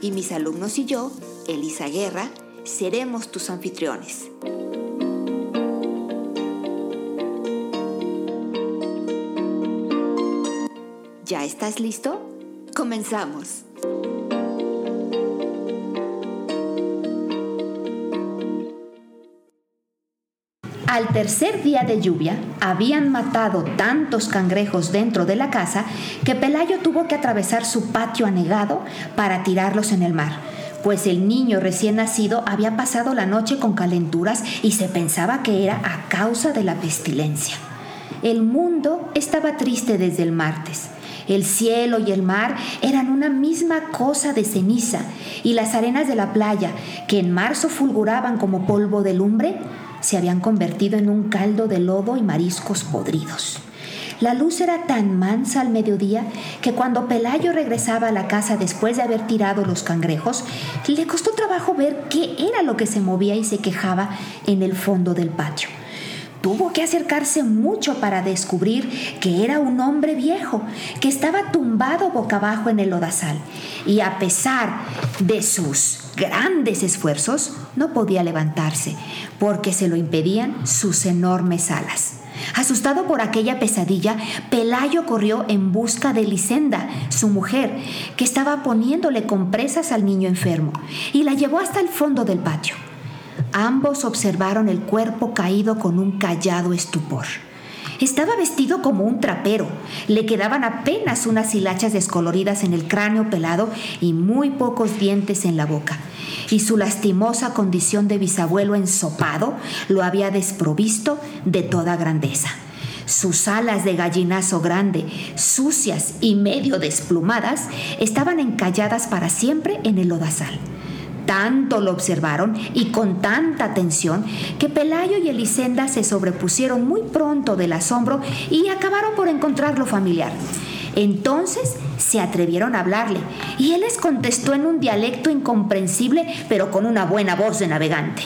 y mis alumnos y yo, Elisa Guerra, seremos tus anfitriones. ¿Ya estás listo? Comenzamos. Al tercer día de lluvia, habían matado tantos cangrejos dentro de la casa que Pelayo tuvo que atravesar su patio anegado para tirarlos en el mar, pues el niño recién nacido había pasado la noche con calenturas y se pensaba que era a causa de la pestilencia. El mundo estaba triste desde el martes. El cielo y el mar eran una misma cosa de ceniza y las arenas de la playa, que en marzo fulguraban como polvo de lumbre, se habían convertido en un caldo de lodo y mariscos podridos. La luz era tan mansa al mediodía que cuando Pelayo regresaba a la casa después de haber tirado los cangrejos, le costó trabajo ver qué era lo que se movía y se quejaba en el fondo del patio. Tuvo que acercarse mucho para descubrir que era un hombre viejo, que estaba tumbado boca abajo en el lodazal. Y a pesar de sus grandes esfuerzos, no podía levantarse, porque se lo impedían sus enormes alas. Asustado por aquella pesadilla, Pelayo corrió en busca de Lisenda, su mujer, que estaba poniéndole compresas al niño enfermo, y la llevó hasta el fondo del patio. Ambos observaron el cuerpo caído con un callado estupor. Estaba vestido como un trapero. Le quedaban apenas unas hilachas descoloridas en el cráneo pelado y muy pocos dientes en la boca. Y su lastimosa condición de bisabuelo ensopado lo había desprovisto de toda grandeza. Sus alas de gallinazo grande, sucias y medio desplumadas, estaban encalladas para siempre en el lodazal. Tanto lo observaron y con tanta atención que Pelayo y Elisenda se sobrepusieron muy pronto del asombro y acabaron por encontrarlo familiar. Entonces se atrevieron a hablarle y él les contestó en un dialecto incomprensible pero con una buena voz de navegante.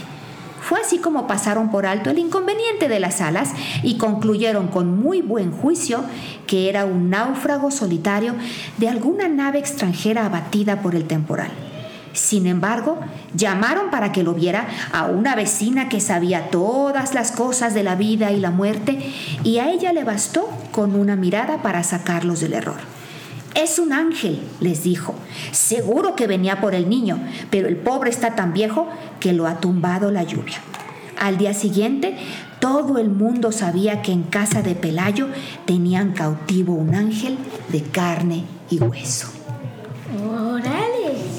Fue así como pasaron por alto el inconveniente de las alas y concluyeron con muy buen juicio que era un náufrago solitario de alguna nave extranjera abatida por el temporal. Sin embargo, llamaron para que lo viera a una vecina que sabía todas las cosas de la vida y la muerte y a ella le bastó con una mirada para sacarlos del error. Es un ángel, les dijo. Seguro que venía por el niño, pero el pobre está tan viejo que lo ha tumbado la lluvia. Al día siguiente, todo el mundo sabía que en casa de Pelayo tenían cautivo un ángel de carne y hueso.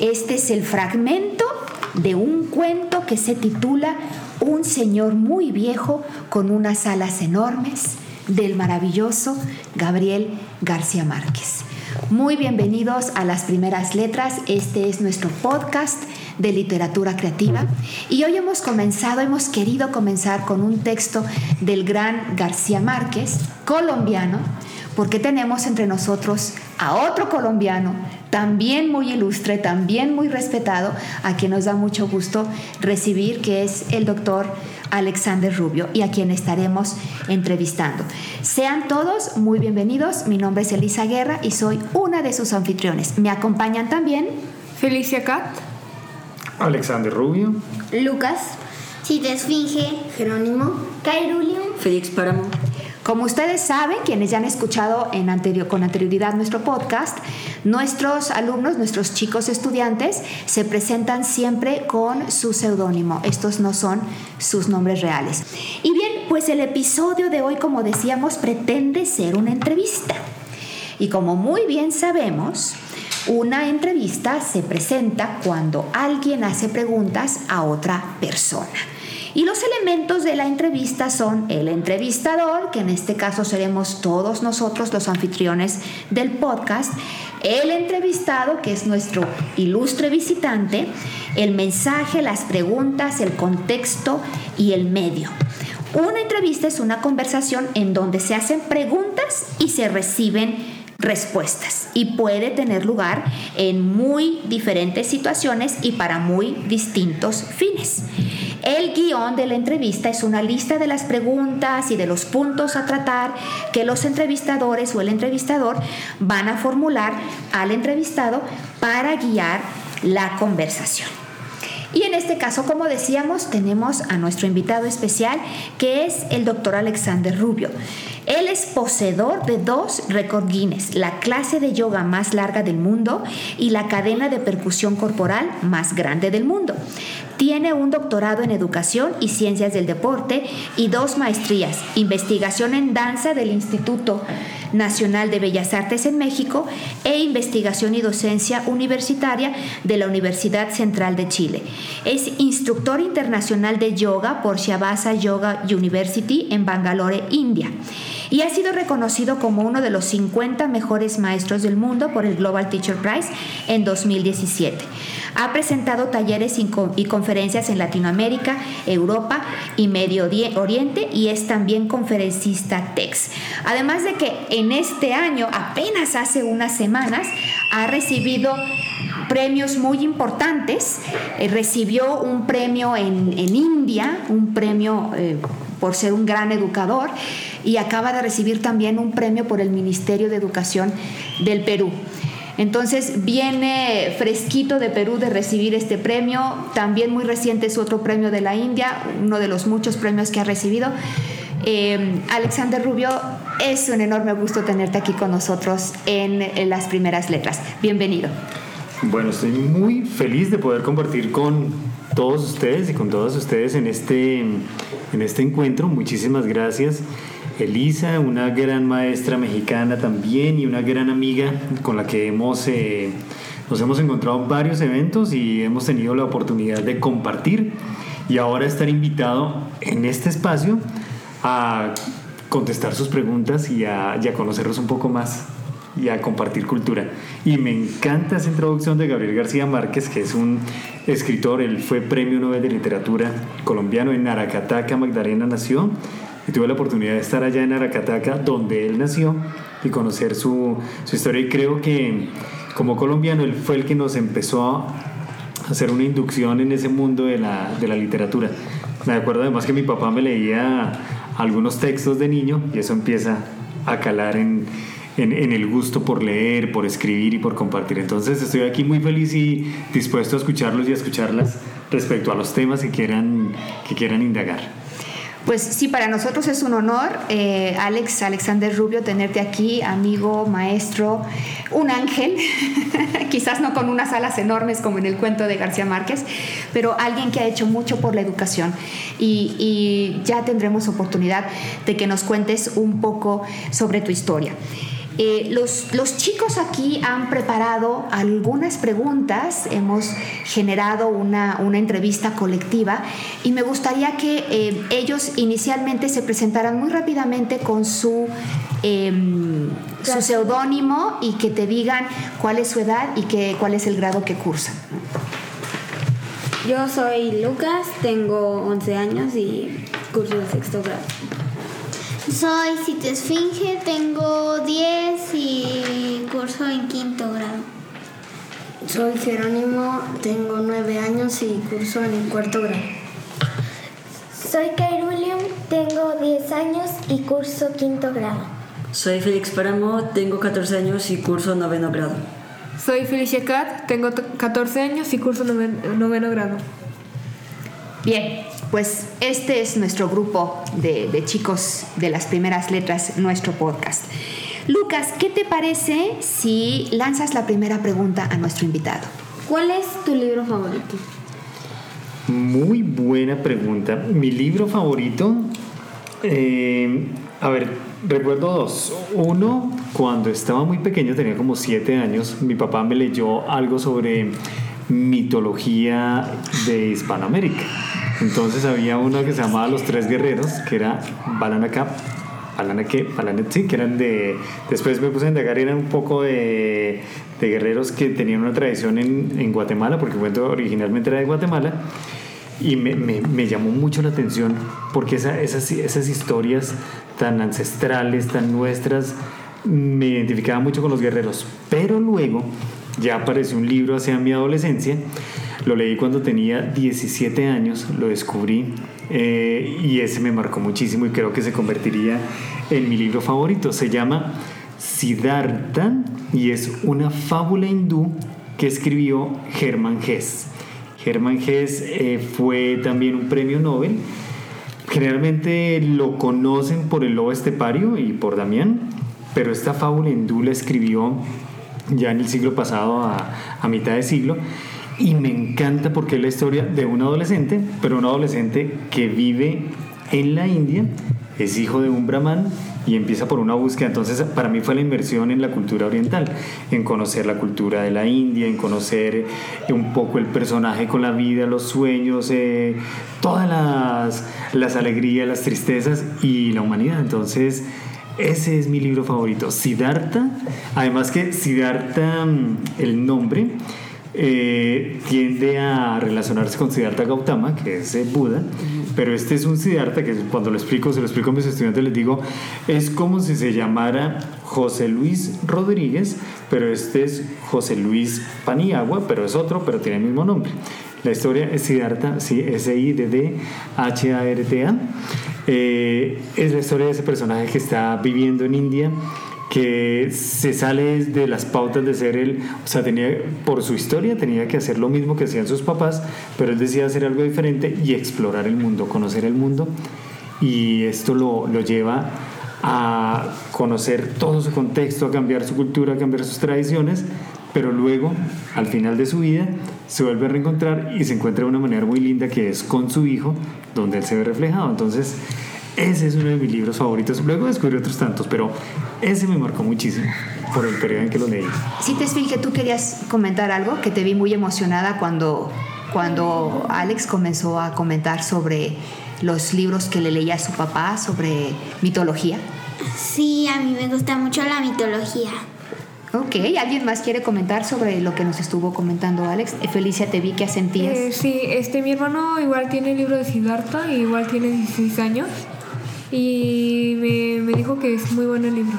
Este es el fragmento de un cuento que se titula Un señor muy viejo con unas alas enormes del maravilloso Gabriel García Márquez. Muy bienvenidos a las primeras letras. Este es nuestro podcast de literatura creativa y hoy hemos comenzado, hemos querido comenzar con un texto del gran García Márquez, colombiano, porque tenemos entre nosotros a otro colombiano, también muy ilustre, también muy respetado, a quien nos da mucho gusto recibir, que es el doctor Alexander Rubio y a quien estaremos entrevistando. Sean todos muy bienvenidos, mi nombre es Elisa Guerra y soy una de sus anfitriones. Me acompañan también Felicia Cat, Alexander Rubio, Lucas, Cita Esfinge, Jerónimo, Cairulio, Félix Páramo. Como ustedes saben, quienes ya han escuchado con anterioridad nuestro podcast, nuestros alumnos, nuestros chicos estudiantes, se presentan siempre con su seudónimo. Estos no son sus nombres reales. Y bien, pues el episodio de hoy, como decíamos, pretende ser una entrevista. Y como muy bien sabemos, una entrevista se presenta cuando alguien hace preguntas a otra persona. Y los elementos de la entrevista son el entrevistador, que en este caso seremos todos nosotros los anfitriones del podcast, el entrevistado, que es nuestro ilustre visitante, el mensaje, las preguntas, el contexto y el medio. Una entrevista es una conversación en donde se hacen preguntas y se reciben respuestas y puede tener lugar en muy diferentes situaciones y para muy distintos fines. El guion de la entrevista es una lista de las preguntas y de los puntos a tratar que los entrevistadores o el entrevistador van a formular al entrevistado para guiar la conversación. Y en este caso, como decíamos, tenemos a nuestro invitado especial, que es el doctor Alexander Rubio. Él es poseedor de dos récord Guinness, la clase de yoga más larga del mundo y la cadena de percusión corporal más grande del mundo. Tiene un doctorado en educación y ciencias del deporte y dos maestrías, investigación en danza del Instituto Nacional de Bellas Artes en México e investigación y docencia universitaria de la Universidad Central de Chile. Es instructor internacional de yoga por Shavasa Yoga University en Bangalore, India y ha sido reconocido como uno de los 50 mejores maestros del mundo por el Global Teacher Prize en 2017. Ha presentado talleres y conferencias en Latinoamérica, Europa y Medio Oriente y es también conferencista TEX. Además de que en este año, apenas hace unas semanas, ha recibido premios muy importantes. Eh, recibió un premio en, India, un premio eh, por ser un gran educador y acaba de recibir también un premio por el Ministerio de Educación del Perú. Entonces viene fresquito de Perú de recibir este premio, también muy reciente es otro premio de la India, uno de los muchos premios que ha recibido. Eh, Alexander Rubio, es un enorme gusto tenerte aquí con nosotros en, en las primeras letras. Bienvenido. Bueno, estoy muy feliz de poder compartir con todos ustedes y con todas ustedes en este, en este encuentro. Muchísimas gracias. Elisa, una gran maestra mexicana también y una gran amiga con la que hemos, eh, nos hemos encontrado en varios eventos y hemos tenido la oportunidad de compartir y ahora estar invitado en este espacio a contestar sus preguntas y a, y conocerlos un poco más y a compartir cultura. Y me encanta esa introducción de Gabriel García Márquez, que es un escritor, él fue premio Nobel de Literatura colombiano en Aracataca, Magdalena nació, y tuve la oportunidad de estar allá en Aracataca, donde él nació, y conocer su, su historia. Y creo que como colombiano, él fue el que nos empezó a hacer una inducción en ese mundo de la, de la literatura. Me acuerdo además que mi papá me leía algunos textos de niño y eso empieza a calar en, en, el gusto por leer, por escribir y por compartir. Entonces estoy aquí muy feliz y dispuesto a escucharlos y a escucharlas respecto a los temas que quieran, que quieran indagar. Pues sí, para nosotros es un honor, eh, Alex, Alexander Rubio, tenerte aquí, amigo, maestro, un ángel, quizás no con unas alas enormes como en el cuento de García Márquez, pero alguien que ha hecho mucho por la educación. Y, y ya tendremos oportunidad de que nos cuentes un poco sobre tu historia. Eh, los, los, chicos aquí han preparado algunas preguntas, hemos generado una, una entrevista colectiva y me gustaría que eh, ellos inicialmente se presentaran muy rápidamente con su, su seudónimo y que te digan cuál es su edad y que, cuál es el grado que cursan. Yo soy Lucas, tengo 11 años y curso de sexto grado. Soy Esfinge, tengo 10 y curso en quinto grado. Soy Jerónimo, tengo 9 años y curso en cuarto grado. Soy Kairulium, tengo 10 años y curso quinto grado. Soy Félix Páramo, tengo 14 años y curso noveno grado. Soy Felicia Cat, tengo 14 años y curso noveno grado. Bien, pues este es nuestro grupo de, chicos de las primeras letras, nuestro podcast. Lucas, ¿qué te parece si lanzas la primera pregunta a nuestro invitado? ¿Cuál es tu libro favorito? Muy buena pregunta. Mi libro favorito, eh, a ver, recuerdo dos. Uno, cuando estaba muy pequeño, tenía como siete años, mi papá me leyó algo sobre mitología de Hispanoamérica. Entonces había uno que se llamaba Los Tres Guerreros, que era Balanacap, Palana que, Palana, sí, que eran de, después me puse a indagar, eran un poco de, de guerreros que tenían una tradición en, en Guatemala, porque el cuento originalmente era de Guatemala, y me, me, me llamó mucho la atención porque esa, esas, esas historias tan ancestrales, tan nuestras, me identificaba mucho con los guerreros. Pero luego ya apareció un libro hacia mi adolescencia, lo leí cuando tenía 17 años, lo descubrí eh, y ese me marcó muchísimo y creo que se convertiría en mi libro favorito. Se llama Siddhartha y es una fábula hindú que escribió Hermann Hesse. Hermann Hesse eh, fue también un premio Nobel. Generalmente lo conocen por el lobo estepario y por Damián, pero esta fábula hindú la escribió ya en el siglo pasado, a, a mitad de siglo, y me encanta porque es la historia de un adolescente, pero un adolescente que vive en la India, es hijo de un brahman y empieza por una búsqueda. Entonces, para mí fue la inversión en la cultura oriental, en conocer la cultura de la India, en conocer eh, un poco el personaje con la vida, los sueños, eh, todas las, las alegrías, las tristezas y la humanidad. Entonces, ese es mi libro favorito, Siddhartha. Además que Siddhartha, mm, el nombre, eh, tiende a relacionarse con Siddhartha Gautama, que es eh, Buda, pero este es un Siddhartha que cuando lo explico, se lo explico a mis estudiantes, les digo, es como si se llamara José Luis Rodríguez, pero este es José Luis Paniagua, pero es otro, pero tiene el mismo nombre. La historia es Siddhartha, sí, S-I-D-D-H-A-R-T-A. Eh, es la historia de ese personaje que está viviendo en India, que se sale de las pautas de ser él, o sea, tenía, por su historia tenía que hacer lo mismo que hacían sus papás, pero él decía hacer algo diferente y explorar el mundo, conocer el mundo, y esto lo, lo lleva a conocer todo su contexto, a cambiar su cultura, a cambiar sus tradiciones, pero luego, al final de su vida, se vuelve a reencontrar y se encuentra de una manera muy linda que es con su hijo, donde él se ve reflejado. Entonces, ese es uno de mis libros favoritos. Luego descubrí otros tantos, pero ese me marcó muchísimo por el periodo en que lo leí. Si te que tú querías comentar algo, que te vi muy emocionada cuando, cuando Alex comenzó a comentar sobre los libros que le leía a su papá sobre mitología. Sí, a mí me gusta mucho la mitología. Ok, ¿alguien más quiere comentar sobre lo que nos estuvo comentando Alex? Eh, Felicia, te vi que asentías. Eh, sí, este, mi hermano igual tiene el libro de Siddhartha, igual tiene 16 años y me, me dijo que es muy bueno el libro.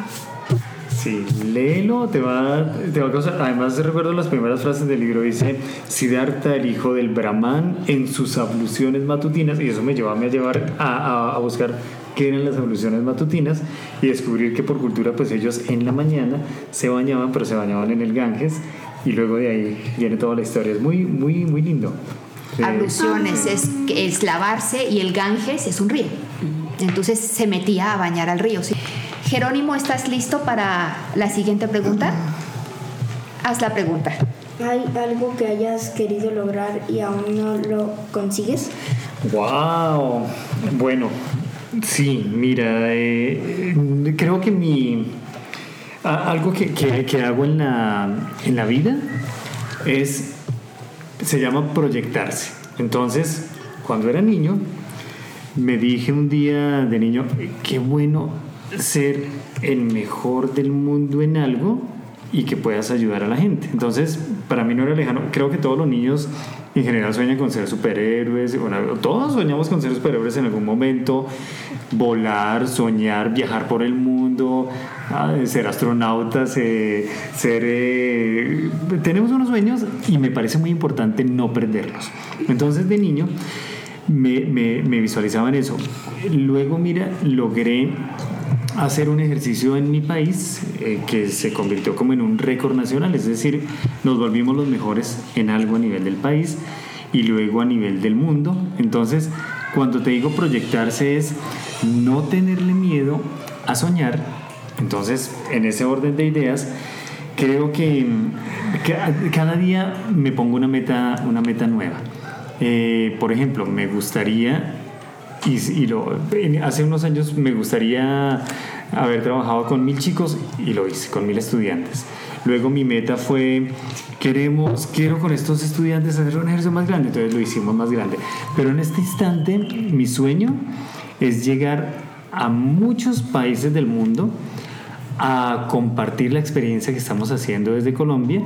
Sí, léelo, te va, te va a causar. Además, recuerdo las primeras frases del libro: dice Siddhartha, el hijo del Brahman, en sus abluciones matutinas, y eso me llevó a, me a llevar a, a, a buscar qué eran las abluciones matutinas y descubrir que por cultura, pues ellos en la mañana se bañaban, pero se bañaban en el Ganges, y luego de ahí viene toda la historia. Es muy, muy, muy lindo. Eh, Abluciones es, es lavarse y el Ganges es un río. Entonces se metía a bañar al río. ¿sí? Jerónimo, ¿estás listo para la siguiente pregunta? Haz la pregunta. ¿Hay algo que hayas querido lograr y aún no lo consigues? ¡Wow! Bueno, sí, mira, eh, creo que mi. a- algo que, que- que hago en la, en la vida es. se llama proyectarse. Entonces, cuando era niño, me dije un día de niño, qué bueno ser el mejor del mundo en algo y que puedas ayudar a la gente. Entonces, para mí no era lejano. Creo que todos los niños en general sueñan con ser superhéroes. Bueno, todos soñamos con ser superhéroes en algún momento. Volar, soñar, viajar por el mundo, ah, ser astronautas, eh, ser... eh, tenemos unos sueños y me parece muy importante no perderlos. Entonces, de niño me, me, me visualizaba en eso. Luego, mira, logré hacer un ejercicio en mi país eh, que se convirtió como en un récord nacional, es decir, nos volvimos los mejores en algo a nivel del país y luego a nivel del mundo. Entonces, cuando te digo proyectarse es no tenerle miedo a soñar. Entonces, en ese orden de ideas, creo que, que cada día me pongo una meta, una meta nueva. Eh, por ejemplo, me gustaría y, y lo, hace unos años me gustaría haber trabajado con mil chicos y lo hice, con mil estudiantes. Luego mi meta fue, queremos, quiero con estos estudiantes hacer un ejercicio más grande, entonces lo hicimos más grande. Pero en este instante mi sueño es llegar a muchos países del mundo a compartir la experiencia que estamos haciendo desde Colombia.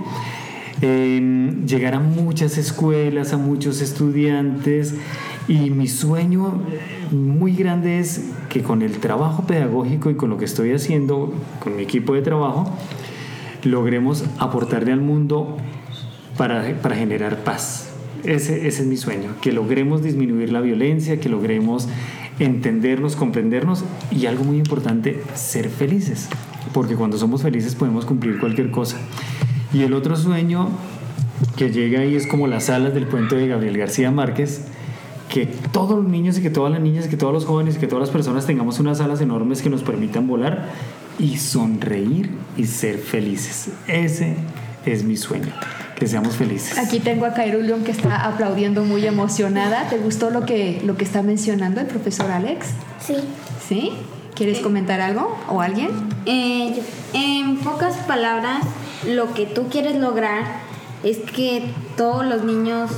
Eh, llegar a muchas escuelas, a muchos estudiantes y mi sueño eh, muy grande es que con el trabajo pedagógico y con lo que estoy haciendo, con mi equipo de trabajo, logremos aportarle al mundo para, para generar paz. Ese, ese es mi sueño, que logremos disminuir la violencia, que logremos entendernos, comprendernos y algo muy importante, ser felices, porque cuando somos felices podemos cumplir cualquier cosa. Y el otro sueño que llega ahí es como las alas del puente de Gabriel García Márquez, que todos los niños y que todas las niñas y que todos los jóvenes y que todas las personas tengamos unas alas enormes que nos permitan volar y sonreír y ser felices. Ese es mi sueño, que seamos felices. Aquí tengo a Cairulion que está aplaudiendo muy emocionada. ¿Te gustó lo que, lo que está mencionando el profesor Alex? Sí. ¿Sí? ¿Quieres comentar algo o alguien? Eh, yo- en pocas palabras, lo que tú quieres lograr es que todos los niños,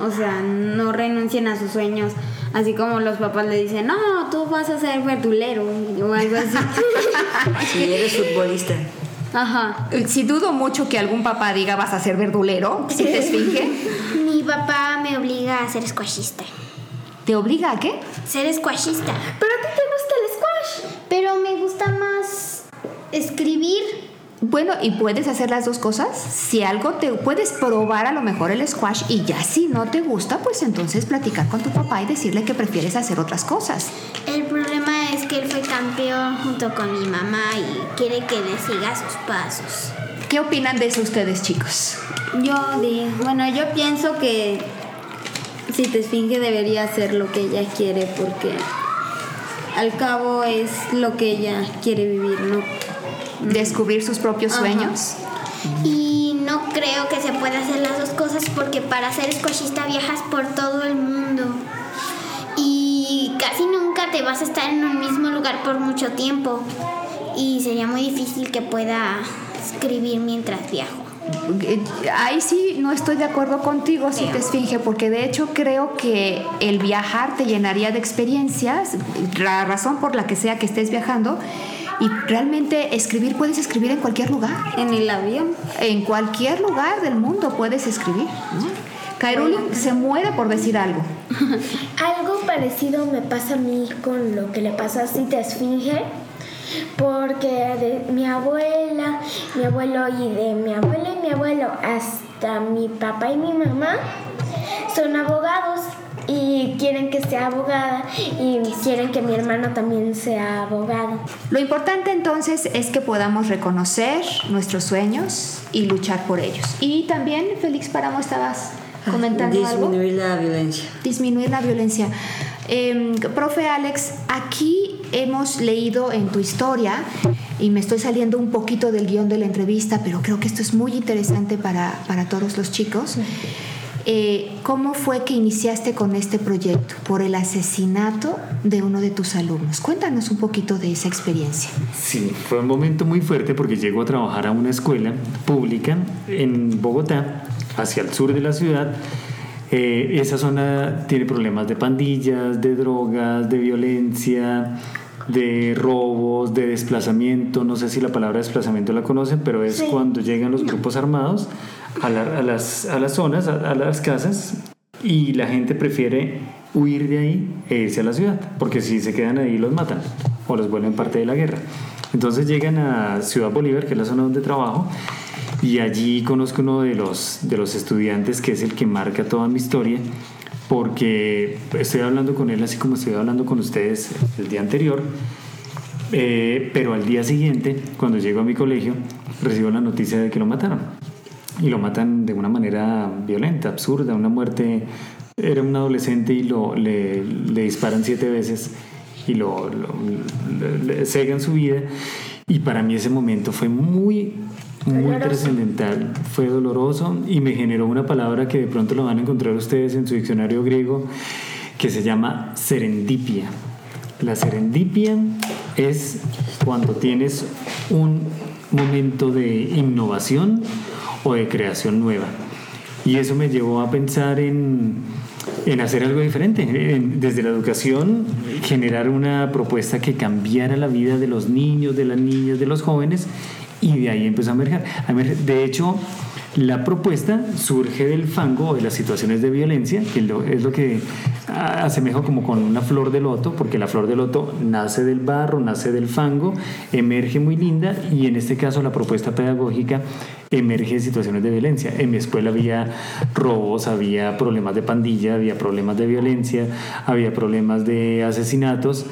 o sea, no renuncien a sus sueños. Así como los papás le dicen, no, tú vas a ser verdulero o algo así. Si eres futbolista. Ajá. Si dudo mucho que algún papá diga vas a ser verdulero, si te esfinge, Mi papá me obliga a ser squashista. ¿te obliga a qué? Ser squashista. ¿Pero a ti te gusta el squash? Pero me gusta más escribir. Bueno, y puedes hacer las dos cosas. Si algo te puedes probar a lo mejor el squash y ya si no te gusta, pues entonces platicar con tu papá y decirle que prefieres hacer otras cosas. El problema es que él fue campeón junto con mi mamá y quiere que le siga sus pasos. ¿Qué opinan de eso ustedes, chicos? Yo digo, bueno, yo pienso que si te esfinge debería hacer lo que ella quiere porque al cabo es lo que ella quiere vivir, ¿no? Descubrir sus propios Ajá. sueños. Y no creo que se pueda hacer las dos cosas porque para ser squashista viajas por todo el mundo. Y casi nunca te vas a estar en un mismo lugar por mucho tiempo. Y sería muy difícil que pueda escribir mientras viajo. Eh, Ahí sí no estoy de acuerdo contigo si te esfinge, porque de hecho creo que el viajar te llenaría de experiencias, la razón por la que sea que estés viajando, y realmente escribir puedes escribir en cualquier lugar, En el avión. en cualquier lugar del mundo puedes escribir. Kairuli se muere por decir algo. Algo parecido me pasa a mí con lo que le pasa a Cita Esfinge, porque de mi abuela, mi abuelo y de mi abuela y mi abuelo hasta mi papá y mi mamá son abogados y quieren que sea abogada y quieren que mi hermano también sea abogado. Lo importante entonces es que podamos reconocer nuestros sueños y luchar por ellos. Y también, Félix Páramo, estabas comentando algo. Disminuir la violencia. disminuir la violencia. Eh, profe Alex, aquí hemos leído en tu historia, y me estoy saliendo un poquito del guion de la entrevista, pero creo que esto es muy interesante para, para todos los chicos. Eh, ¿Cómo fue que iniciaste con este proyecto? Por el asesinato de uno de tus alumnos. Cuéntanos un poquito de esa experiencia. Sí, fue un momento muy fuerte porque llego a trabajar a una escuela pública en Bogotá, hacia el sur de la ciudad. Eh, esa zona tiene problemas de pandillas, de drogas, de violencia, de robos, de desplazamiento. No sé si la palabra desplazamiento la conocen, pero es cuando llegan los grupos armados a, la- a las, a las zonas, a, a las casas, y la gente prefiere huir de ahí e irse a la ciudad, porque si se quedan ahí los matan o los vuelven parte de la guerra. Entonces llegan a Ciudad Bolívar, que es la zona donde trabajo, y allí conozco uno de los, de los estudiantes que es el que marca toda mi historia, porque estoy hablando con él así como estoy hablando con ustedes el día anterior, eh, pero al día siguiente, cuando llego a mi colegio, recibo la noticia de que lo mataron. Y lo matan de una manera violenta, absurda, una muerte. Era un adolescente y lo, le, le disparan siete veces y lo, lo- le- le cegan su vida. Y para mí ese momento fue muy, muy trascendental, fue doloroso y me generó una palabra que de pronto lo van a encontrar ustedes en su diccionario griego que se llama serendipia. La serendipia es cuando tienes un momento de innovación o de creación nueva. Y eso me llevó a pensar en, en hacer algo diferente, en- desde la educación, generar una propuesta que cambiara la vida de los niños, de las niñas, de los jóvenes, y de ahí empezó a emerger. De hecho, la propuesta surge del fango o de las situaciones de violencia, que es lo que asemejo como con una flor de loto, porque la flor de loto nace del barro, nace del fango, emerge muy linda y en este caso la propuesta pedagógica emerge de situaciones de violencia. En mi escuela había robos, había problemas de pandilla, había problemas de violencia, había problemas de asesinatos.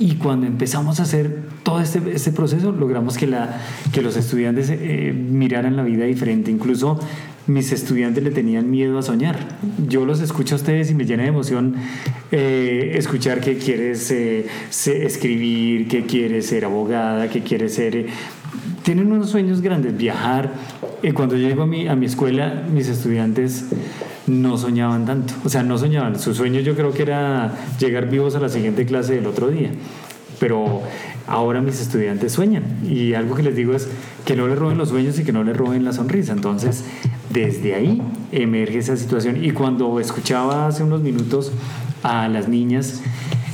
Y cuando empezamos a hacer todo este, este proceso, logramos que, la, que los estudiantes eh, miraran la vida diferente. Incluso mis estudiantes le tenían miedo a soñar. Yo los escucho a ustedes y me llena de emoción eh, escuchar que quieres eh, escribir, que quieres ser abogada, que quieres ser... eh, tienen unos sueños grandes, viajar. Cuando yo llego a mi, a mi escuela, mis estudiantes no soñaban tanto. O sea, no soñaban. Su sueño yo creo que era llegar vivos a la siguiente clase del otro día. Pero ahora mis estudiantes sueñan. Y algo que les digo es que no les roben los sueños y que no les roben la sonrisa. Entonces, desde ahí emerge esa situación. Y cuando escuchaba hace unos minutos a las niñas,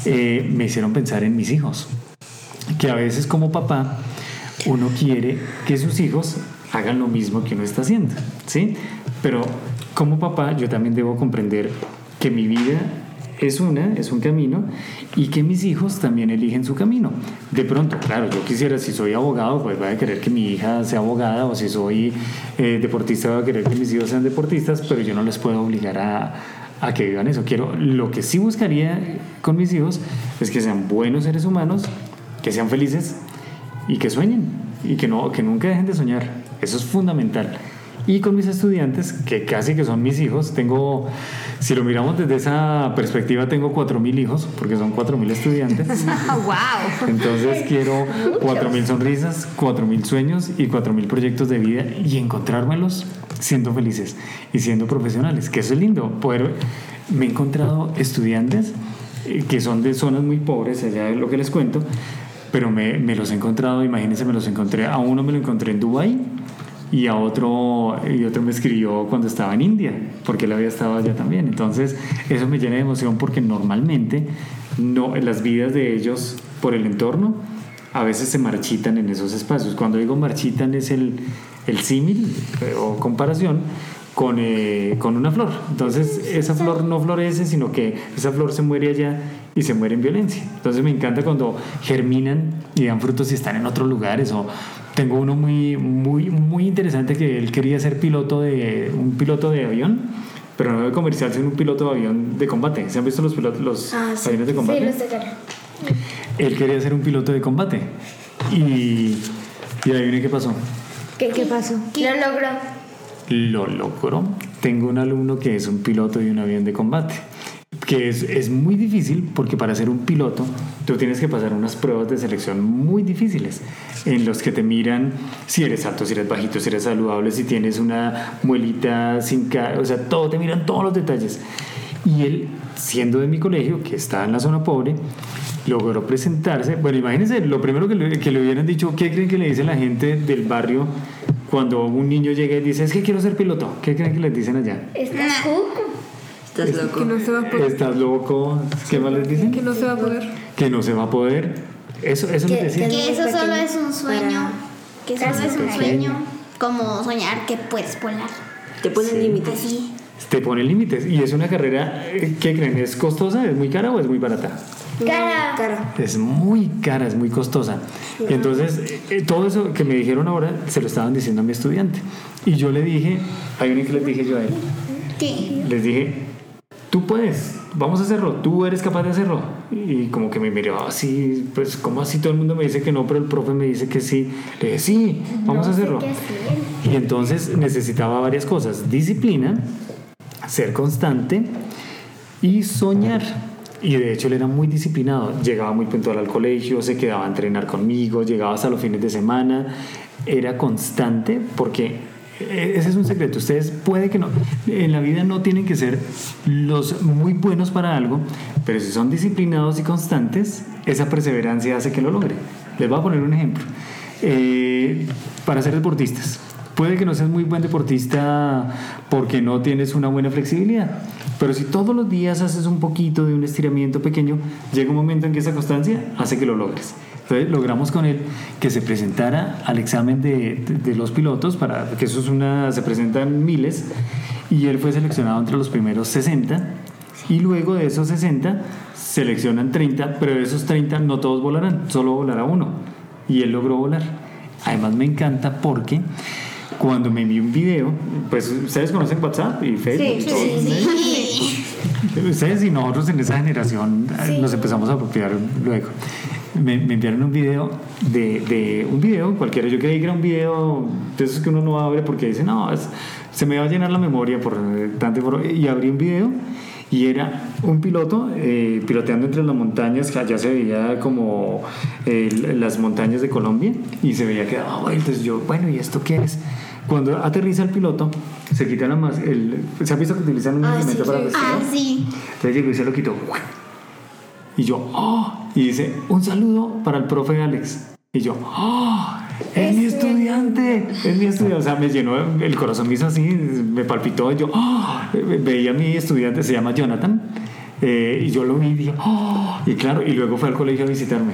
eh, me hicieron pensar en mis hijos. Que a veces como papá uno quiere que sus hijos hagan lo mismo que uno está haciendo, ¿sí? Pero como papá yo también debo comprender que mi vida es una, es un camino y que mis hijos también eligen su camino. De pronto, claro, yo quisiera, si soy abogado, pues voy a querer que mi hija sea abogada o si soy eh, deportista, voy a querer que mis hijos sean deportistas, pero yo no les puedo obligar a, a que vivan eso. Quiero, lo que sí buscaría con mis hijos es que sean buenos seres humanos, que sean felices y que sueñen y que, no, que nunca dejen de soñar. Eso es fundamental. Y con mis estudiantes, que casi que son mis hijos, tengo, si lo miramos desde esa perspectiva, tengo 4.000 hijos, porque son 4.000 estudiantes. ¡Wow! Entonces quiero 4.000 sonrisas, 4.000 sueños y 4.000 proyectos de vida y encontrármelos siendo felices y siendo profesionales, que eso es lindo. Poder, me he encontrado estudiantes eh, que son de zonas muy pobres, allá es lo que les cuento, pero me, me los he encontrado, imagínense, me los encontré, a uno me lo encontré en Dubái y a otro, y otro me escribió cuando estaba en India, porque él había estado allá también. Entonces, eso me llena de emoción porque normalmente no, las vidas de ellos por el entorno a veces se marchitan en esos espacios. Cuando digo marchitan es el, el símil eh, o comparación con, eh, con una flor. Entonces esa flor no florece, sino que esa flor se muere allá y se muere en violencia. Entonces me encanta cuando germinan y dan frutos y están en otros lugares. O tengo uno muy, muy, muy interesante que él quería ser piloto de un piloto de avión. Pero no de comercial, sino un piloto de avión de combate. ¿Se han visto los, pilotos, los Ah, sí. aviones de combate? Sí, los de cara. Él quería ser un piloto de combate. Y, y adivinen qué pasó. ¿Qué, qué pasó? Lo logró. Lo logró. Tengo un alumno que es un piloto de un avión de combate. Que es, es muy difícil porque para ser un piloto tú tienes que pasar unas pruebas de selección muy difíciles en los que te miran si eres alto, si eres bajito, si eres saludable, si tienes una muelita sin cara, o sea, todo, te miran todos los detalles. Y él, siendo de mi colegio, que está en la zona pobre, logró presentarse. Bueno, imagínense, lo primero que le, que le hubieran dicho, ¿qué creen que le dice la gente del barrio cuando un niño llega y dice, es que quiero ser piloto? ¿Qué creen que les dicen allá? ¿Estás cuco? Estás loco. Que no se va a poder. Estás loco. ¿Qué más les dicen? Que no se va a poder. Que no se va a poder. Eso, eso les decía. Que eso solo es un sueño. Que solo es un sueño. Como soñar que puedes volar. Te ponen límites. Así. Te pone límites. Y es una carrera, eh, ¿qué creen? ¿Es costosa? ¿Es muy cara o es muy barata? Cara. Cara. Es muy cara, es muy costosa. Y entonces, eh, eh, todo eso que me dijeron ahora, se lo estaban diciendo a mi estudiante. Y yo le dije, hay una que les dije yo a él. ¿Qué? Les dije, tú puedes, vamos a hacerlo, tú eres capaz de hacerlo. Y como que me miró así, pues, como así? Todo el mundo me dice que no, pero el profe me dice que sí. Le dije, sí, vamos a hacerlo. Y entonces necesitaba varias cosas, disciplina, ser constante y soñar. Y de hecho él era muy disciplinado, llegaba muy puntual al colegio, se quedaba a entrenar conmigo, llegaba hasta los fines de semana, era constante porque ese es un secreto, ustedes puede que no, en la vida no tienen que ser los muy buenos para algo, pero si son disciplinados y constantes, esa perseverancia hace que lo logren. Les voy a poner un ejemplo. Eh, para ser deportistas, Puede que no seas muy buen deportista porque no tienes una buena flexibilidad, pero si todos los días haces un poquito de un estiramiento pequeño, llega un momento en que esa constancia hace que lo logres. Entonces logramos con él que se presentara al examen de, de- de los pilotos, para que eso es una, se presentan miles, y él fue seleccionado entre los primeros 60, y luego de esos 60 seleccionan 30, pero de esos 30 no todos volarán, solo volará uno, y él logró volar. Además me encanta porque cuando me envió un video, pues ustedes conocen WhatsApp y Facebook. y todo, ¿no? Ustedes y nosotros en esa generación nos empezamos a apropiar luego. Me, me enviaron un video de, de un video cualquiera. Yo creí que era un video de esos que uno no abre porque dice, no, es- se me va a llenar la memoria por tanto. por-". Y abrí un video y era un piloto eh, piloteando entre las montañas, que allá se veía como eh, las montañas de Colombia y se veía que daba vueltas. Yo, bueno, ¿y esto qué es? Cuando aterriza el piloto, se quita la más. El, ¿Se ha visto que utilizan un Ah, sí, para respirar? Ah, sí. Entonces llegó y se lo quitó. Y yo, ¡oh! Y dice, un saludo para el profe Alex. Y yo, ¡oh! Es mi estudiante, es mi estudiante. O sea, me llenó el corazón, me hizo así, me palpitó. Y yo, ¡oh! Veía a mi estudiante, se llama Jonathan. eh, y yo lo vi y dije, ¡oh! Y claro, y luego fue al colegio a visitarme.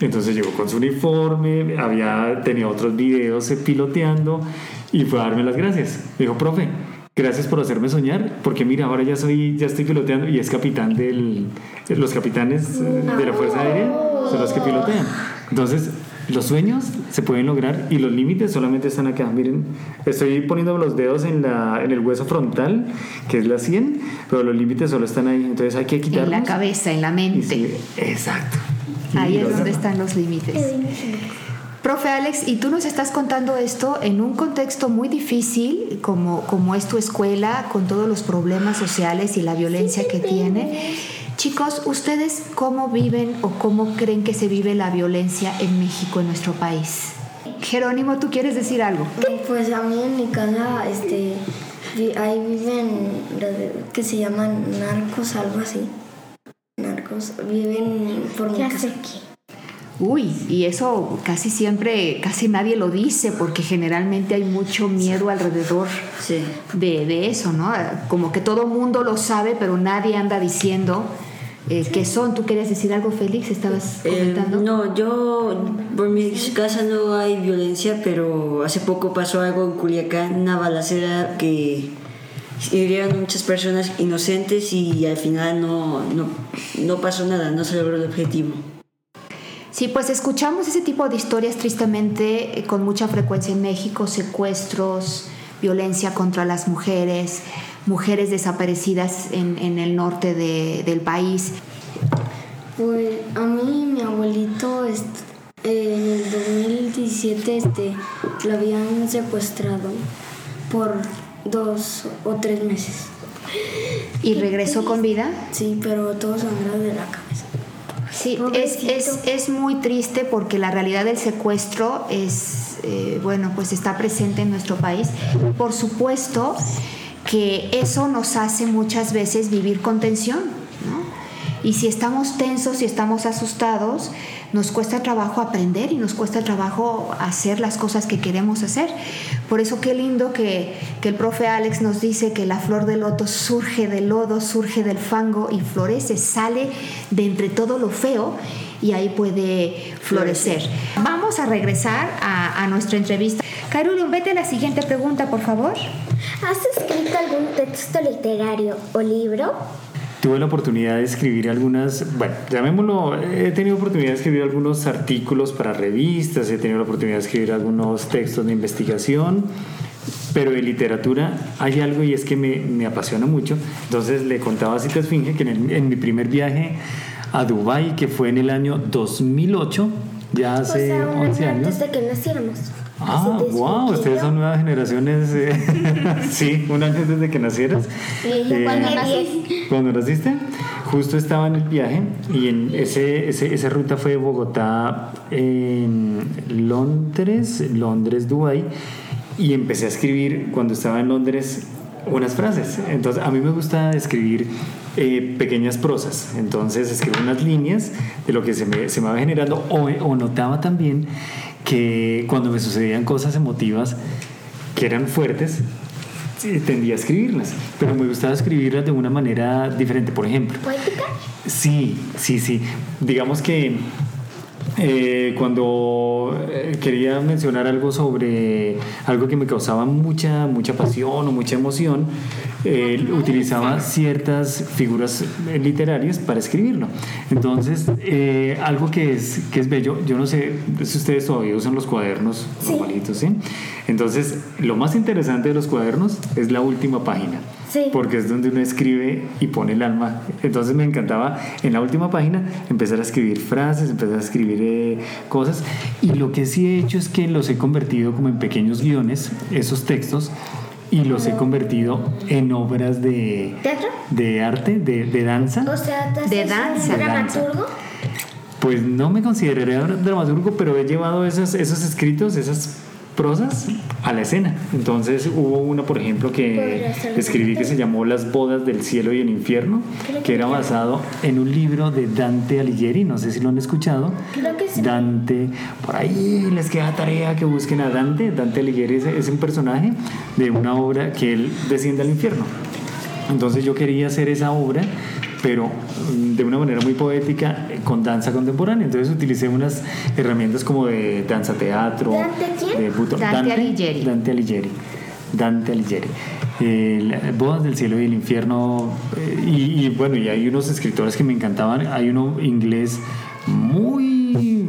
Entonces llegó con su uniforme, había tenido otros videos eh, piloteando y fue a darme las gracias. Me dijo, profe, gracias por hacerme soñar, porque mira, ahora ya soy, ya estoy piloteando y es capitán del, los capitanes eh, de la Fuerza Aérea son los que pilotean. Entonces, los sueños se pueden lograr y los límites solamente están acá. Miren, estoy poniendo los dedos en, la, en el hueso frontal, que es la 100, pero los límites solo están ahí. Entonces hay que quitarlos. En la cabeza, en la mente. sí, exacto. Ahí es donde están los límites. Profe Alex, y tú nos estás contando esto en un contexto muy difícil, como, como es tu escuela, con todos los problemas sociales y la violencia que tiene. Chicos, ¿ustedes cómo viven o cómo creen que se vive la violencia en México, en nuestro país? Jerónimo, ¿tú quieres decir algo? Pues a mí en mi casa, este, ahí viven que se llaman narcos, algo así. Narcos, viven por mi Ya casa. sé qué. Uy, y eso casi siempre, casi nadie lo dice porque generalmente hay mucho miedo alrededor Sí. de, de eso, ¿no? Como que todo mundo lo sabe, pero nadie anda diciendo eh, qué son. ¿Tú querías decir algo, Félix? ¿Estabas Eh, comentando? no, yo por mi casa no hay violencia, pero hace poco pasó algo en Culiacán, una balacera que hirieron muchas personas inocentes y al final no, no, no pasó nada, no se logró el objetivo. Sí, pues escuchamos ese tipo de historias tristemente eh, con mucha frecuencia en México, secuestros, violencia contra las mujeres, mujeres desaparecidas en, en el norte de- del país. Pues a mí mi abuelito en el 2017 este, lo habían secuestrado por dos o tres meses. ¿Y regresó con vida? Sí, pero todo sangrado de la cabeza. Sí, es, es, es muy triste porque la realidad del secuestro es, eh, bueno, pues está presente en nuestro país. Por supuesto que eso nos hace muchas veces vivir con tensión, ¿no? Y si estamos tensos, si estamos asustados, nos cuesta trabajo aprender y nos cuesta trabajo hacer las cosas que queremos hacer. Por eso qué lindo que, que el profe Alex nos dice que la flor de loto surge del lodo, surge del fango y florece, sale de entre todo lo feo y ahí puede florecer. Vamos a regresar a, a nuestra entrevista. Carolina, vete a la siguiente pregunta, por favor. ¿Has escrito algún texto literario o libro? Tuve la oportunidad de escribir algunas, bueno, llamémoslo, he tenido oportunidad de escribir algunos artículos para revistas, he tenido la oportunidad de escribir algunos textos de investigación, pero de literatura hay algo y es que me, me apasiona mucho. Entonces le contaba a Cita Esfinge que en, el- en mi primer viaje a Dubái, que fue en el año 2008, ya O hace sea, un 11 año años. antes de que naciéramos. Ah, wow, ustedes son nuevas generaciones. eh. sí, un año antes de que nacieras. Eh, cuando cuando naciste, justo estaba en el viaje y en ese, ese- esa ruta fue de Bogotá, en Londres, Londres, Dubái, y empecé a escribir cuando estaba en Londres unas frases. Entonces, a mí me gusta escribir eh, pequeñas prosas. Entonces, escribo unas líneas de lo que se me, se me va generando o, o notaba también que cuando me sucedían cosas emotivas, que eran fuertes, tendía a escribirlas, pero me gustaba escribirlas de una manera diferente. Por ejemplo, ¿Poética? Sí, sí, sí. Digamos que eh, cuando eh, quería mencionar algo sobre algo que me causaba mucha, mucha pasión o mucha emoción, eh, utilizaba ciertas figuras literarias para escribirlo. Entonces, eh, algo que es, que es bello, yo no sé si ustedes todavía usan los cuadernos normalitos, ¿sí? Entonces, lo más interesante de los cuadernos es la última página. Sí. Porque es donde uno escribe y pone el alma. Entonces me encantaba en la última página empezar a escribir frases, empezar a escribir eh, cosas. Y lo que sí he hecho es que los he convertido como en pequeños guiones, esos textos, y los he convertido en obras de, ¿Teatro? de arte, de, de danza. O sea, ¿te De danza, dramaturgo? Pues no me consideraría dramaturgo, pero he llevado esos, esos escritos, esas prosas a la escena. Entonces hubo una, por ejemplo, que escribí que se llamó Las bodas del cielo y el infierno, que era basado en un libro de Dante Alighieri, no sé si lo han escuchado. Creo que sí. Dante, por ahí les queda tarea que busquen a Dante. Dante Alighieri es, es un personaje de una obra que él desciende al infierno. Entonces yo quería hacer esa obra, pero mm, de una manera muy poética, eh, con danza contemporánea. Entonces utilicé unas herramientas como de danza teatro. ¿Dante quién? de buto- Dante Alighieri. Dante Alighieri. Dante Alighieri. Eh, Bodas del cielo y el infierno. eh, y, y bueno, y hay unos escritores que me encantaban. Hay uno inglés muy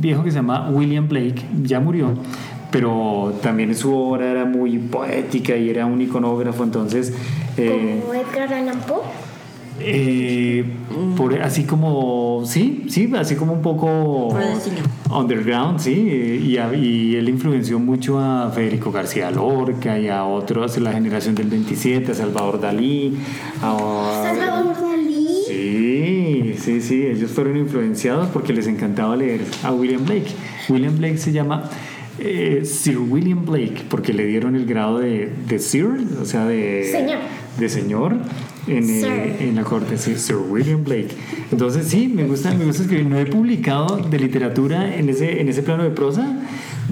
viejo que se llama William Blake, ya murió. Pero también su obra era muy poética y era un iconógrafo, entonces eh, Como Edgar Allan Poe. Eh, por, así como, sí, sí, así como un poco underground, sí, eh, y, él influenció mucho a Federico García Lorca y a otros, la generación del 27, a Salvador Dalí, a... Salvador Dalí. Sí, sí, sí, ellos fueron influenciados porque les encantaba leer a William Blake. William Blake se llama eh, Sir William Blake porque le dieron el grado de, de Sir, o sea, de Señor. de señor en, eh, en la corte, sí, Sir William Blake. Entonces, sí, me gusta, me gusta escribir. No he publicado de literatura en ese, en ese plano de prosa,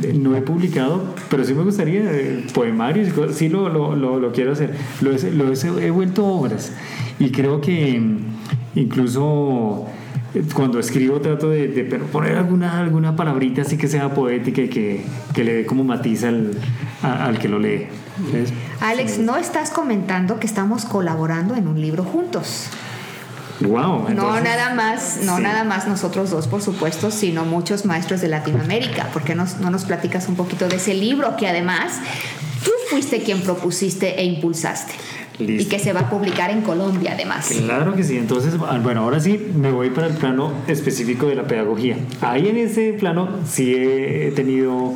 eh, no he publicado, pero sí me gustaría eh, poemarios sí lo, lo, lo, lo quiero hacer. Lo, he- lo he, vuelto obras y creo que mm, incluso cuando escribo trato de, de poner alguna, alguna palabrita así que sea poética y que, que le dé como matiz al, a- al que lo lee. Alex, no estás comentando que estamos colaborando en un libro juntos. Wow, No nada más, no sí. nada más nosotros dos, por supuesto, sino muchos maestros de Latinoamérica. ¿Por qué nos- no nos platicas un poquito de ese libro que además tú fuiste quien propusiste e impulsaste? Listo. Y que se va a publicar en Colombia además. Claro que sí, entonces, ah, bueno, ahora sí me voy para el plano específico de la pedagogía. Ahí en ese plano sí he tenido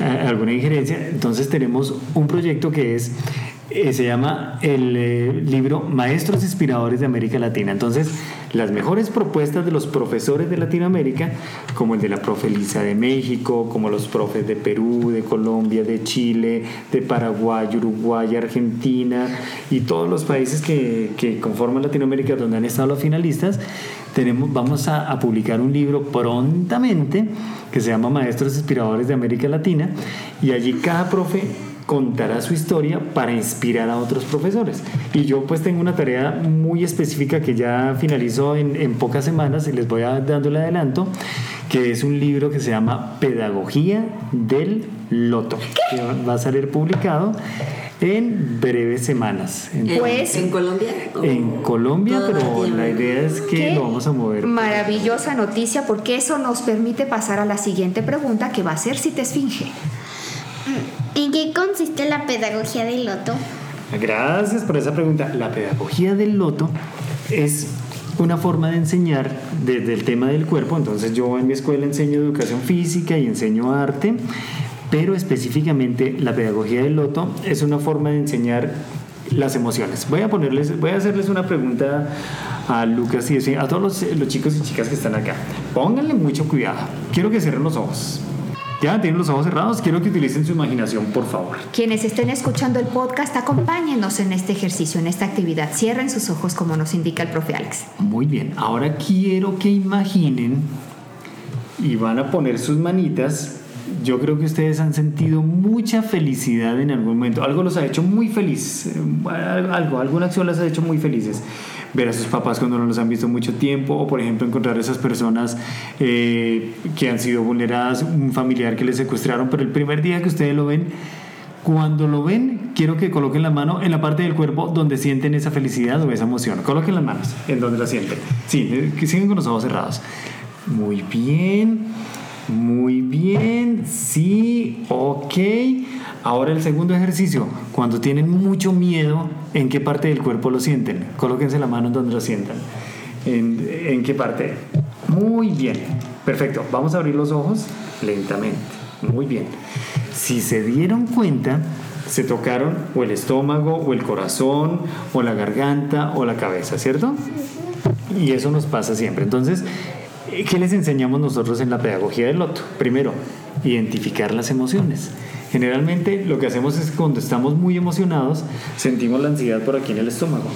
eh, alguna injerencia, entonces tenemos un proyecto que es, eh, se llama el eh, libro Maestros Inspiradores de América Latina. Entonces, las mejores propuestas de los profesores de Latinoamérica, como el de la profe Elisa de México, como los profes de Perú, de Colombia, de Chile, de Paraguay, Uruguay, Argentina y todos los países que, que conforman Latinoamérica donde han estado los finalistas, tenemos, vamos a, a publicar un libro prontamente que se llama Maestros Inspiradores de América Latina y allí cada profe contará su historia para inspirar a otros profesores. Y yo pues tengo una tarea muy específica que ya finalizó en, en pocas semanas y les voy a dando el adelanto, que es un libro que se llama Pedagogía del Loto, que va- a salir publicado en breves semanas. ¿En, Pues- ¿En Colombia? ¿O En Colombia, pero la idea es que Qué lo vamos a mover. Maravillosa noticia porque eso nos permite pasar a la siguiente pregunta que va a ser si te esfinge. ¿En qué consiste la pedagogía del loto? Gracias por esa pregunta. La pedagogía del loto es una forma de enseñar desde el tema del cuerpo. Entonces yo en mi escuela enseño educación física y enseño arte, pero específicamente la pedagogía del loto es una forma de enseñar las emociones. Voy a ponerles, voy a hacerles una pregunta a Lucas y a todos los, los chicos y chicas que están acá. Pónganle mucho cuidado. Quiero que cierren los ojos. Ya tienen los ojos cerrados. Quiero que utilicen su imaginación, por favor. Quienes estén escuchando el podcast, acompáñenos en este ejercicio, en esta actividad. Cierren sus ojos como nos indica el profe Alex. Muy bien, ahora quiero que imaginen y van a poner sus manitas yo creo que ustedes han sentido mucha felicidad en algún momento. Algo los ha hecho muy feliz. eh, Algo, alguna acción las ha hecho muy felices. Ver a sus papás cuando no los han visto mucho tiempo, o por ejemplo encontrar esas personas eh, que han sido vulneradas, un familiar que les secuestraron, pero el primer día que ustedes lo ven, cuando lo ven, quiero que coloquen la mano en la parte del cuerpo donde sienten esa felicidad o esa emoción. Coloquen las manos en donde la sienten. Sí, que siguen con los ojos cerrados. Muy bien, muy bien, sí, ok. Ahora el segundo ejercicio, cuando tienen mucho miedo, ¿en qué parte del cuerpo lo sienten? Colóquense la mano donde lo sientan. ¿En, qué parte? Muy bien, perfecto. Vamos a abrir los ojos lentamente. Muy bien. Si se dieron cuenta, se tocaron o el estómago, o el corazón, o la garganta, o la cabeza, ¿cierto? Y eso nos pasa siempre. Entonces, ¿qué les enseñamos nosotros en la pedagogía del loto? Primero, identificar las emociones. Generalmente lo que hacemos es que cuando estamos muy emocionados, sentimos la ansiedad por aquí en el estómago.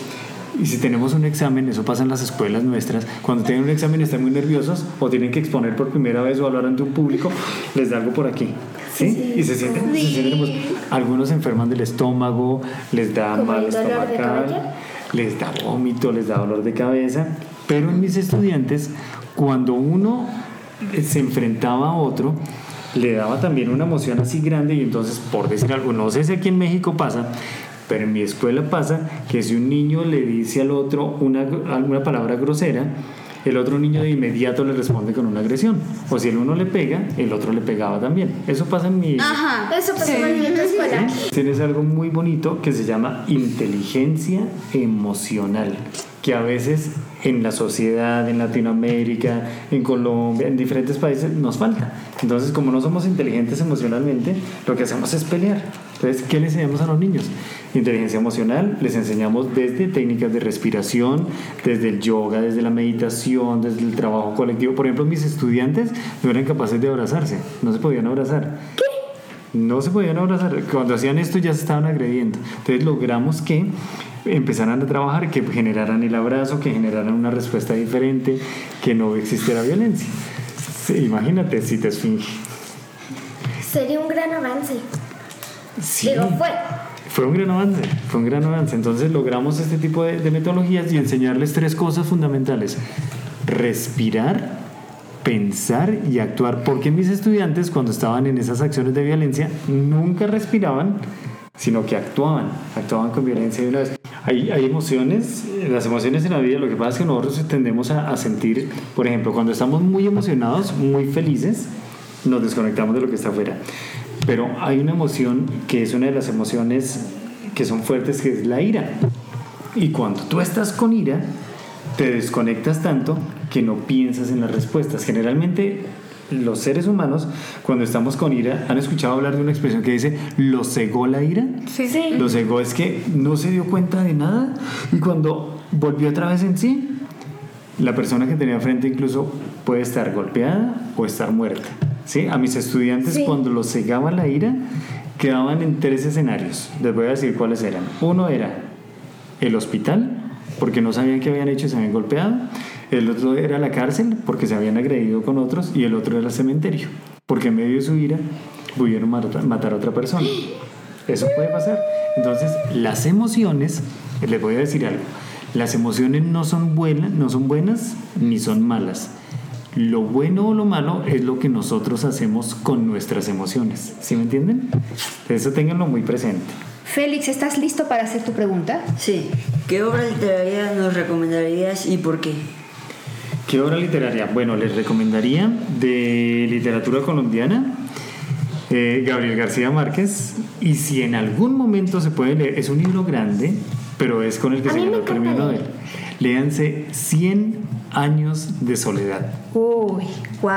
Y si tenemos un examen, eso pasa en las escuelas nuestras, cuando tienen un examen están muy nerviosos o tienen que exponer por primera vez o hablar ante un público, les da algo por aquí. ¿Sí? Y se sienten, se sienten Algunos se enferman del estómago, les da ¿Como mal estomacal, les da vómito, les da dolor de cabeza. Pero en mis estudiantes, cuando uno se enfrentaba a otro, le daba también una emoción así grande y entonces, por decir algo, no sé si aquí en México pasa, pero en mi escuela pasa que si un niño le dice al otro una, alguna palabra grosera, el otro niño de inmediato le responde con una agresión. O si el uno le pega, el otro le pegaba también. Eso pasa en mi... Ajá, eso pasó en mi otra escuela. Tienes algo muy bonito que se llama inteligencia emocional, que a veces en la sociedad, en Latinoamérica, en Colombia, en diferentes países nos falta. Entonces, como no somos inteligentes emocionalmente, lo que hacemos es pelear. Entonces, ¿qué le enseñamos a los niños? Inteligencia emocional, les enseñamos desde técnicas de respiración, desde el yoga, desde la meditación, desde el trabajo colectivo. Por ejemplo, mis estudiantes no eran capaces de abrazarse, no se podían abrazar. No se podían abrazar. Cuando hacían esto ya se estaban agrediendo. Entonces logramos que empezaran a trabajar, que generaran el abrazo, que generaran una respuesta diferente, que no existiera violencia. Sí, imagínate si te esfinge. Sería un gran avance. Sí. Digo, fue. Fue un gran avance, fue un gran avance. Entonces logramos este tipo de, de metodologías y enseñarles tres cosas fundamentales. Respirar, pensar y actuar. Porque mis estudiantes cuando estaban en esas acciones de violencia nunca respiraban, sino que actuaban, actuaban con violencia de una vez. Hay, emociones, eh, las emociones en la vida, lo que pasa es que nosotros tendemos a, a sentir, por ejemplo, cuando estamos muy emocionados, muy felices, nos desconectamos de lo que está afuera. Pero hay una emoción que es una de las emociones que son fuertes, que es la ira. Y cuando tú estás con ira, te desconectas tanto que no piensas en las respuestas. Generalmente los seres humanos, cuando estamos con ira, ¿han escuchado hablar de una expresión que dice, lo cegó la ira? Sí. Lo cegó es que no se dio cuenta de nada y cuando volvió otra vez en sí, la persona que tenía frente incluso puede estar golpeada o estar muerta. ¿sí? A mis estudiantes cuando los cegaba la ira, quedaban en tres escenarios. Les voy a decir cuáles eran. Uno era el hospital, porque no sabían qué habían hecho y se habían golpeado. El otro era la cárcel, porque se habían agredido con otros. Y el otro era el cementerio, porque en medio de su ira pudieron matar a otra persona. Eso puede pasar. Entonces, las emociones, les voy a decir algo. Las emociones no son buenas, no son buenas ni son malas. Lo bueno o lo malo es lo que nosotros hacemos con nuestras emociones. ¿Sí me entienden? Eso ténganlo muy presente. Félix, ¿estás listo para hacer tu pregunta? Sí. ¿Qué obra literaria nos recomendarías y por qué? ¿Qué obra literaria? Bueno, les recomendaría de literatura colombiana eh, Gabriel García Márquez. Y si en algún momento se puede leer, es un libro grande, pero es con el que A se ganó el premio Nobel. Léanse 100 años de soledad. Uy, wow,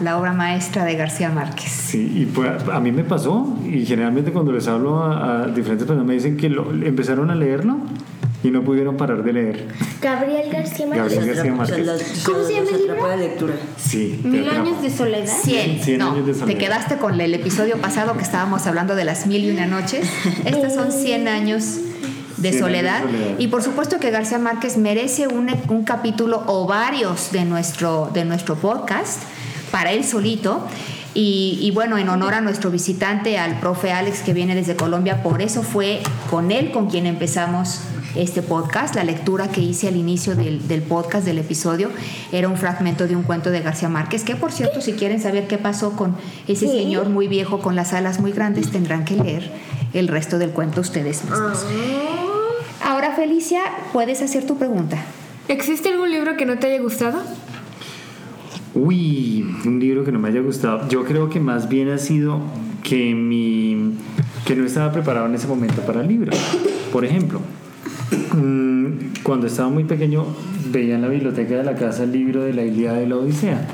la obra maestra de García Márquez. Sí, y pues, a mí me pasó, y generalmente cuando les hablo a, a diferentes personas me dicen que lo- empezaron a leerlo y no pudieron parar de leer. Gabriel García Márquez. Gabriel García Márquez. ¿Cómo se llama el libro? de lectura. Sí. te Mil años de soledad. 100. Cien no, años de te soledad. quedaste con el episodio pasado que estábamos hablando de las mil y una noches. Estas son 100 años de 100 años de soledad. soledad. Y por supuesto que García Márquez merece un, un capítulo o varios de nuestro, de nuestro podcast para él solito. Y, y, bueno, en honor a nuestro visitante, al profe Alex que viene desde Colombia, por eso fue con él con quien empezamos este podcast. La lectura que hice al inicio del, del, podcast, del episodio, era un fragmento de un cuento de García Márquez, que por cierto, si quieren saber qué pasó con ese ¿Sí? señor muy viejo con las alas muy grandes, tendrán que leer el resto del cuento ustedes mismos. Ah. Ahora, Felicia, puedes hacer tu pregunta. ¿Existe algún libro que no te haya gustado? Uy, un libro que no me haya gustado. Yo creo que más bien ha sido que mi que no estaba preparado en ese momento para el libro. Por ejemplo, cuando estaba muy pequeño veía en la biblioteca de la casa el libro de la Ilíada de la Odisea,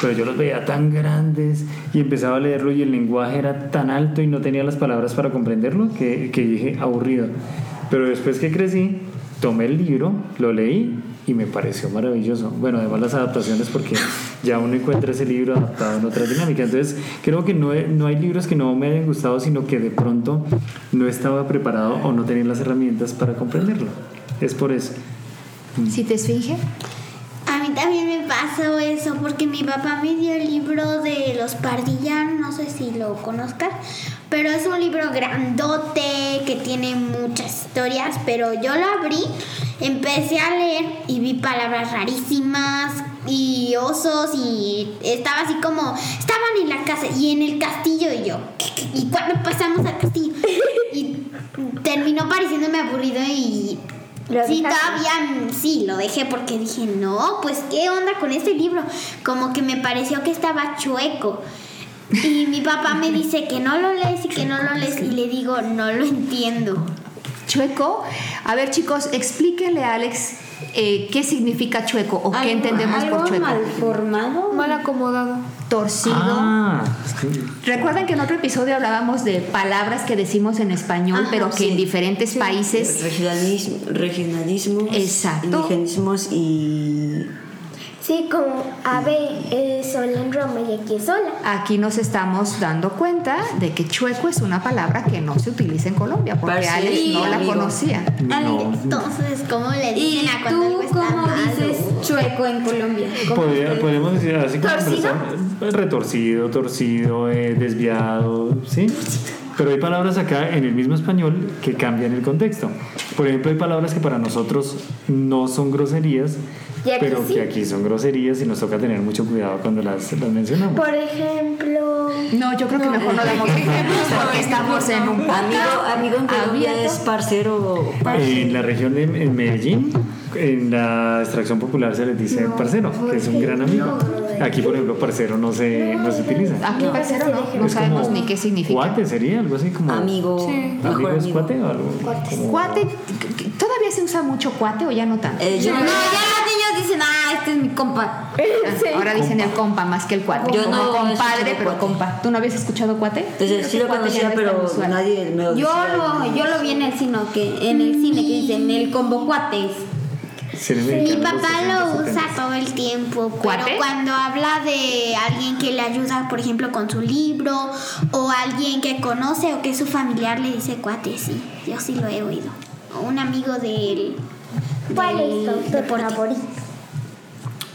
pero yo los veía tan grandes y empezaba a leerlo y el lenguaje era tan alto y no tenía las palabras para comprenderlo que, que dije aburrido. Pero después que crecí, tomé el libro, lo leí y me pareció maravilloso. Bueno, además las adaptaciones porque ya uno encuentra ese libro adaptado en otra dinámica. Entonces, creo que no, no hay libros que no me hayan gustado, sino que de pronto no estaba preparado o no tenía las herramientas para comprenderlo. Es por eso. ¿Si te esfinge? A mí también me pasó eso porque mi papá me dio el libro de los Pardillas, no sé si lo conozcas, pero es un libro grandote que tiene muchas historias, pero yo lo abrí, empecé a leer y vi palabras rarísimas y osos y estaba así como, estaban en la casa y en el castillo y yo, y cuando pasamos al castillo y terminó pareciéndome aburrido y sí, todavía sí, lo dejé porque dije, no, pues qué onda con este libro. Como que me pareció que estaba chueco. Y mi papá me dice que no lo lees y que no lo lees y le digo, no lo entiendo. Chueco, a ver chicos, explíquenle a Alex eh, qué significa chueco o qué entendemos algo por chueco. mal formado. Mal acomodado. Torcido. Ah, Recuerdan que en otro episodio hablábamos de palabras que decimos en español, Ajá, pero que sí. en diferentes Sí, países. Regionalismo, regionalismos, Exacto. indigenismos y Sí, como ave sola en Roma y aquí es sola. Aquí nos estamos dando cuenta de que chueco es una palabra que no se utiliza en Colombia, porque Parce, Alex no la amigo. conocía. no. Entonces, ¿cómo le ¿Y dicen a cuando tú algo está cómo malo? dices chueco en Colombia? ¿Cómo Podría- te- podríamos decir así como retorcido, torcido, eh, desviado, ¿sí? Pero hay palabras acá en el mismo español que cambian el contexto. Por ejemplo, hay palabras que para nosotros no son groserías, pero sí. que aquí son groserías y nos toca tener mucho cuidado cuando las, las mencionamos. Por ejemplo, No, yo creo que mejor no damos ejemplos porque estamos en un amigo, amigo en Colombia es parcero. En la región de Medellín, en la extracción popular se les dice parcero, que es un gran amigo. Aquí, por ejemplo, parcero no se, no se utiliza. Aquí parcero no, no sabemos ni qué significa. Cuate sería algo así como. Amigo, mejor ¿Amigo es cuate o algo? como- Cuate, ¿todavía se usa mucho cuate o ya no tanto? Eh, yo, No, ya los niños dicen, ah, este es mi compa. Ahora dicen el compa más que el cuate. Yo Como no compadre, pero cuate. compa. ¿Tú no habías escuchado cuate? entonces, sí lo Cuate ya conocía, pero nadie me lo Yo decía. lo, yo lo vi en el cine, que, en el cine que dicen el combo cuates. Mi papá lo 60, usa 70. todo el tiempo, ¿Cuate? pero cuando habla de alguien que le ayuda, por ejemplo, con su libro, o alguien que conoce o que es su familiar, le dice cuate, sí, yo sí lo he oído. O un amigo del, ¿cuál es del tu autor deporte. favorito?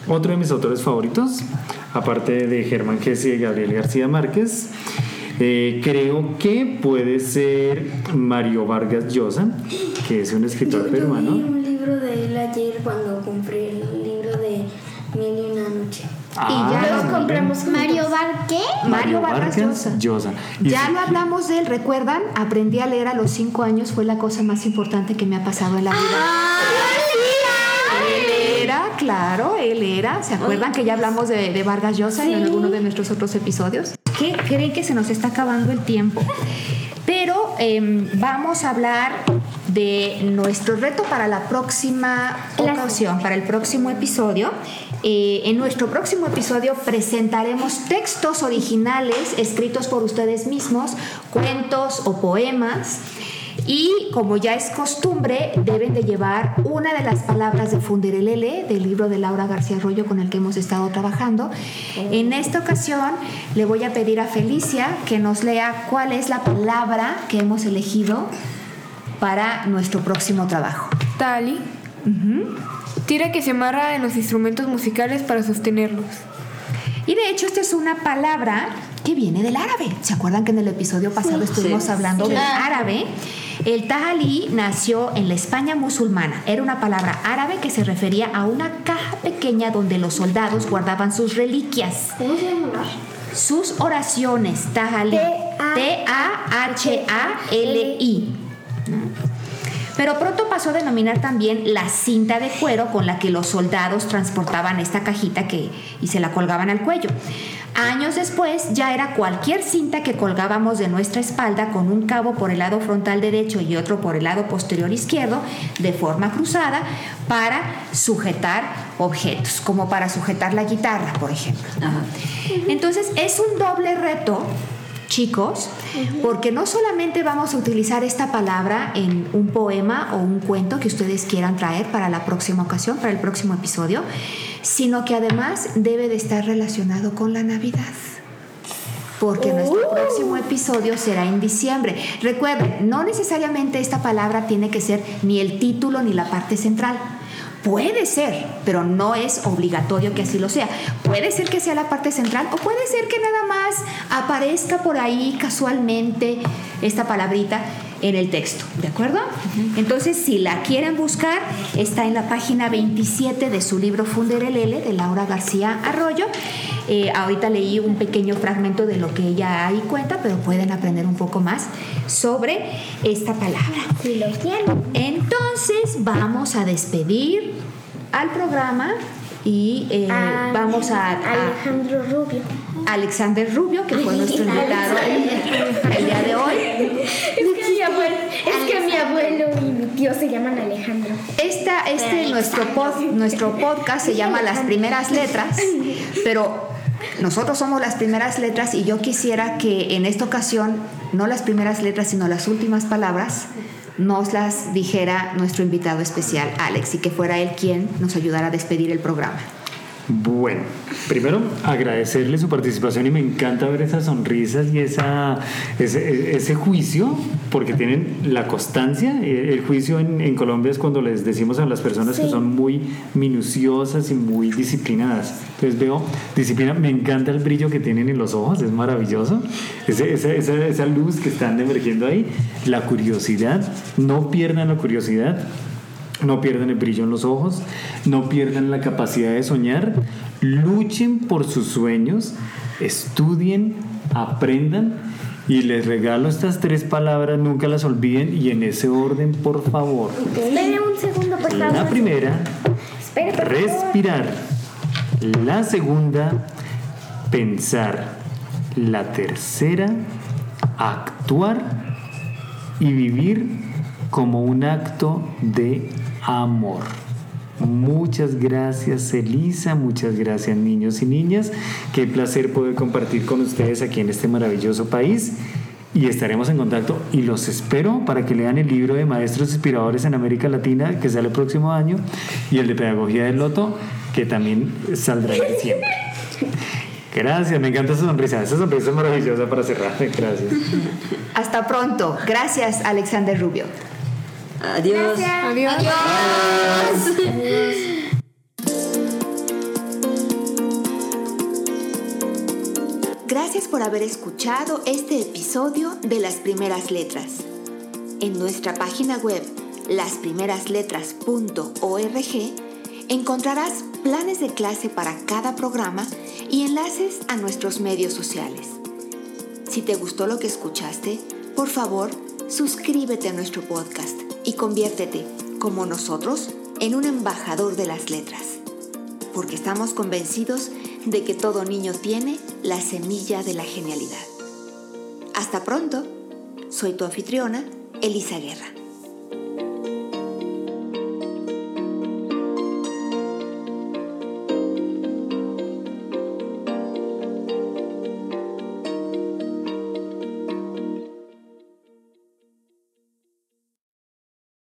Otro de mis autores favoritos, aparte de Germán Gesi y Gabriel García Márquez, eh, creo que puede ser Mario Vargas Llosa, que es un escritor peruano. Cuando compré el libro de Mil y una noche. Ah, ya muy lo bien. compramos Mario Bar, ¿qué? Mario Vargas Llosa. Llosa. Y Ya lo hablamos de él, ¿recuerdan? Aprendí a leer a los cinco años, fue la cosa más importante que me ha pasado en la vida. Él era, claro, él era. ¿Se acuerdan que ya hablamos de, de Vargas Llosa en alguno de nuestros otros episodios? ¿Qué creen que se nos está acabando el tiempo? Pero em, vamos a hablar de nuestro reto para la próxima ocasión, para el próximo episodio. Eh, en nuestro próximo episodio presentaremos textos originales escritos por ustedes mismos, cuentos o poemas. Y como ya es costumbre, deben de llevar una de las palabras de Funderelele, del libro de Laura García Arroyo con el que hemos estado trabajando. En esta ocasión le voy a pedir a Felicia que nos lea cuál es la palabra que hemos elegido para nuestro próximo trabajo. Tali. Tira que se amarra en los instrumentos musicales para sostenerlos. Y de hecho esta es una palabra que viene del árabe. ¿Se acuerdan que en el episodio pasado estuvimos Sí. hablando del árabe? El tajalí nació en la España musulmana. Era una palabra árabe que se refería a una caja pequeña donde los soldados guardaban sus reliquias. ¿Cómo se llama? Sus oraciones, tajalí. T-A-H-A-L-I. Pero pronto pasó a denominar también la cinta de cuero con la que los soldados transportaban esta cajita que, y se la colgaban al cuello. Años después ya era cualquier cinta que colgábamos de nuestra espalda con un cabo por el lado frontal derecho y otro por el lado posterior izquierdo de forma cruzada para sujetar objetos, como para sujetar la guitarra, por ejemplo. Entonces es un doble reto chicos, porque no solamente vamos a utilizar esta palabra en un poema o un cuento que ustedes quieran traer para la próxima ocasión, para el próximo episodio, sino que además debe de estar relacionado con la Navidad. Porque nuestro próximo episodio será en diciembre. Recuerden, no necesariamente esta palabra tiene que ser ni el título ni la parte central. Puede ser, pero no es obligatorio que así lo sea. Puede ser que sea la parte central o puede ser que nada más aparezca por ahí casualmente esta palabrita en el texto, ¿de acuerdo? Entonces, si la quieren buscar, está en la página 27 de su libro Funderelele de Laura García Arroyo. Eh, ahorita leí un pequeño fragmento de lo que ella ahí cuenta, pero pueden aprender un poco más sobre esta palabra. Si lo tienen. Entonces vamos a despedir al programa y eh, Ah, vamos a, a Alejandro Rubio. Alexander Rubio, que fue nuestro invitado el día de hoy. Es que mi abuelo, es que mi abuelo y mi tío se llaman Alejandro. Esta, este nuestro, pod- nuestro podcast se llama Las Primeras Letras, pero nosotros somos las primeras letras y yo quisiera que en esta ocasión, no las primeras letras, sino las últimas palabras, nos las dijera nuestro invitado especial, Alex, y que fuera él quien nos ayudara a despedir el programa. Bueno, primero agradecerle su participación y me encanta ver esas sonrisas y esa, ese, ese juicio, porque tienen la constancia. El juicio en, en Colombia es cuando les decimos a las personas que son muy minuciosas y muy disciplinadas. Entonces veo disciplina, me encanta el brillo que tienen en los ojos, es maravilloso. Ese- esa, esa, esa luz que están emergiendo ahí, la curiosidad, no pierdan la curiosidad. No pierdan el brillo en los ojos, no pierdan la capacidad de soñar, luchen por sus sueños, estudien, aprendan y les regalo estas tres palabras, nunca las olviden y en ese orden, por favor. Un segundo, por favor. La primera, Espere, por favor. respirar. La segunda, pensar. La tercera, actuar y vivir como un acto de amor. Muchas gracias Elisa, muchas gracias niños y niñas. Qué placer poder compartir con ustedes aquí en este maravilloso país. Y estaremos en contacto y los espero para que lean el libro de Maestros Inspiradores en América Latina que sale el próximo año y el de Pedagogía del Loto que también saldrá en diciembre. Gracias, me encanta esa sonrisa. Esa sonrisa es maravillosa para cerrar. Gracias. Hasta pronto. Gracias, Alexander Rubio. Adiós. Adiós. Gracias por haber escuchado este episodio de Las Primeras Letras. En nuestra página web, lasprimerasletras.org, encontrarás planes de clase para cada programa y enlaces a nuestros medios sociales. Si te gustó lo que escuchaste, por favor, suscríbete a nuestro podcast y conviértete, como nosotros, en un embajador de las letras porque estamos convencidos de que todo niño tiene la semilla de la genialidad. Hasta pronto, soy tu anfitriona, Elisa Guerra.